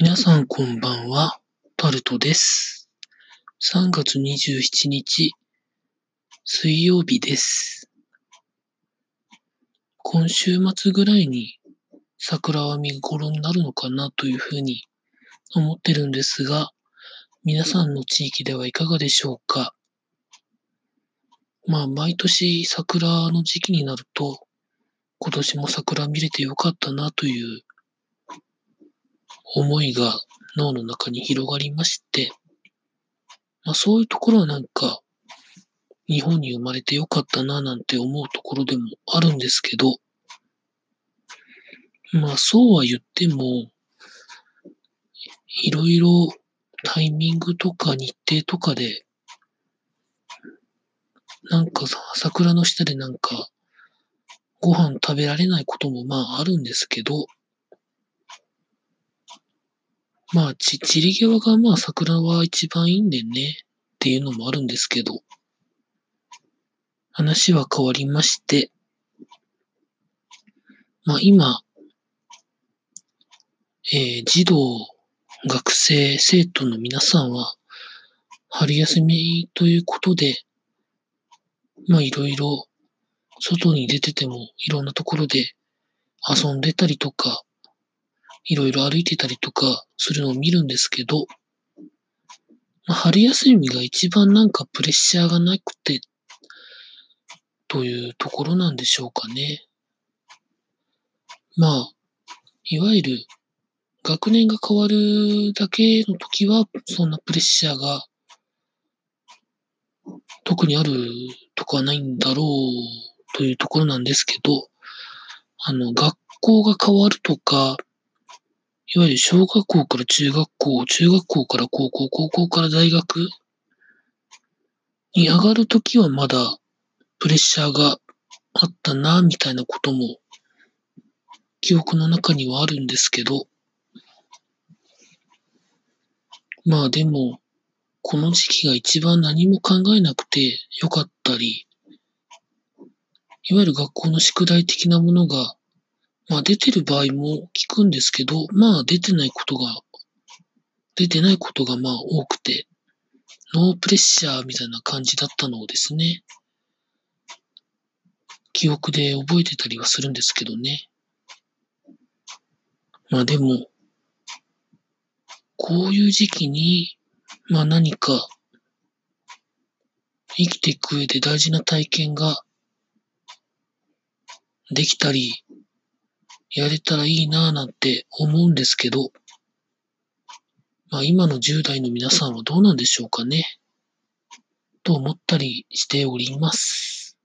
皆さんこんばんは、タルトです。3月27日、水曜日です。今週末ぐらいに桜は見頃になるのかなというふうに思ってるんですが、皆さんの地域ではいかがでしょうか？まあ、毎年桜の時期になると、今年も桜見れてよかったなという思いが脳の中に広がりまして、まあそういうところはなんか、日本に生まれてよかったななんて思うところでもあるんですけど、まあそうは言っても、いろいろタイミングとか日程とかで、なんか桜の下でなんか、ご飯食べられないこともまああるんですけど、まあ、ち、散り際がまあ桜は一番いいんでね。っていうのもあるんですけど、話は変わりまして、まあ今、えー児童、学生、生徒の皆さんは、春休みということで、まあいろいろ、外に出ててもいろんなところで遊んでたりとか、いろいろ歩いてたりとかするのを見るんですけど、まあ、春休みが一番なんかプレッシャーがなくて、というところなんでしょうかね。まあ、いわゆる学年が変わるだけの時は、そんなプレッシャーが特にあるとかはないんだろうというところなんですけど、あの、学校が変わるとか、いわゆる小学校から中学校、中学校から高校、高校から大学に上がるときはまだプレッシャーがあったな、みたいなことも記憶の中にはあるんですけど、まあでも、この時期が一番何も考えなくてよかったり、いわゆる学校の宿題的なものがまあ出てる場合も聞くんですけど、まあ出てないことが、出てないことがまあ多くて、ノープレッシャーみたいな感じだったのをですね、記憶で覚えてたりはするんですけどね。まあでも、こういう時期に、まあ何か生きていく上で大事な体験ができたり、やれたらいいなぁなんて思うんですけど、まあ今の10代の皆さんはどうなんでしょうかね？と思ったりしております。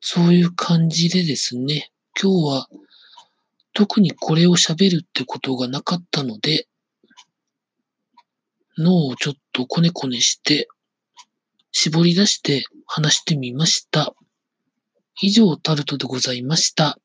そういう感じでですね、今日は特にこれを喋るってことがなかったので、脳をちょっとコネコネして、絞り出して話してみました。以上タルトでございました。